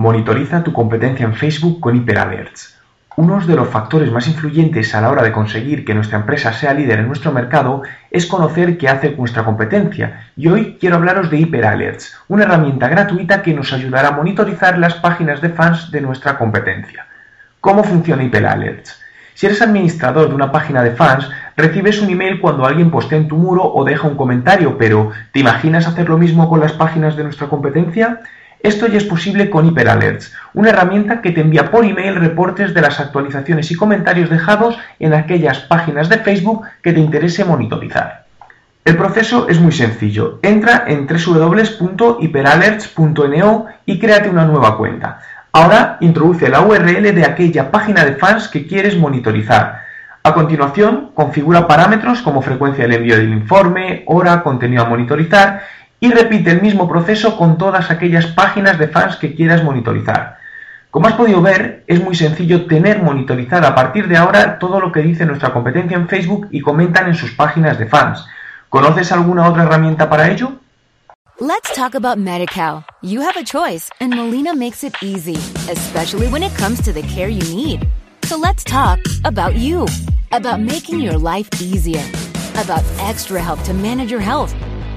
Monitoriza tu competencia en Facebook con HyperAlerts. Uno de los factores más influyentes a la hora de conseguir que nuestra empresa sea líder en nuestro mercado es conocer qué hace nuestra competencia. Y hoy quiero hablaros de HyperAlerts, una herramienta gratuita que nos ayudará a monitorizar las páginas de fans de nuestra competencia. ¿Cómo funciona HyperAlerts? Si eres administrador de una página de fans, recibes un email cuando alguien postea en tu muro o deja un comentario, pero ¿te imaginas hacer lo mismo con las páginas de nuestra competencia? Esto ya es posible con HyperAlerts, una herramienta que te envía por email reportes de las actualizaciones y comentarios dejados en aquellas páginas de Facebook que te interese monitorizar. El proceso es muy sencillo. Entra en www.hyperalerts.no y créate una nueva cuenta. Ahora introduce la URL de aquella página de fans que quieres monitorizar. A continuación, configura parámetros como frecuencia del envío del informe, hora, contenido a monitorizar y repite el mismo proceso con todas aquellas páginas de fans que quieras monitorizar. Como has podido ver, es muy sencillo tener monitorizada a partir de ahora todo lo que dice nuestra competencia en Facebook y comentan en sus páginas de fans. ¿Conoces alguna otra herramienta para ello? Let's talk about MediCal. You have a choice, and Molina makes it easy, especially when it comes to the care you need. So let's talk about you, about making your life easier, about extra help to manage your health.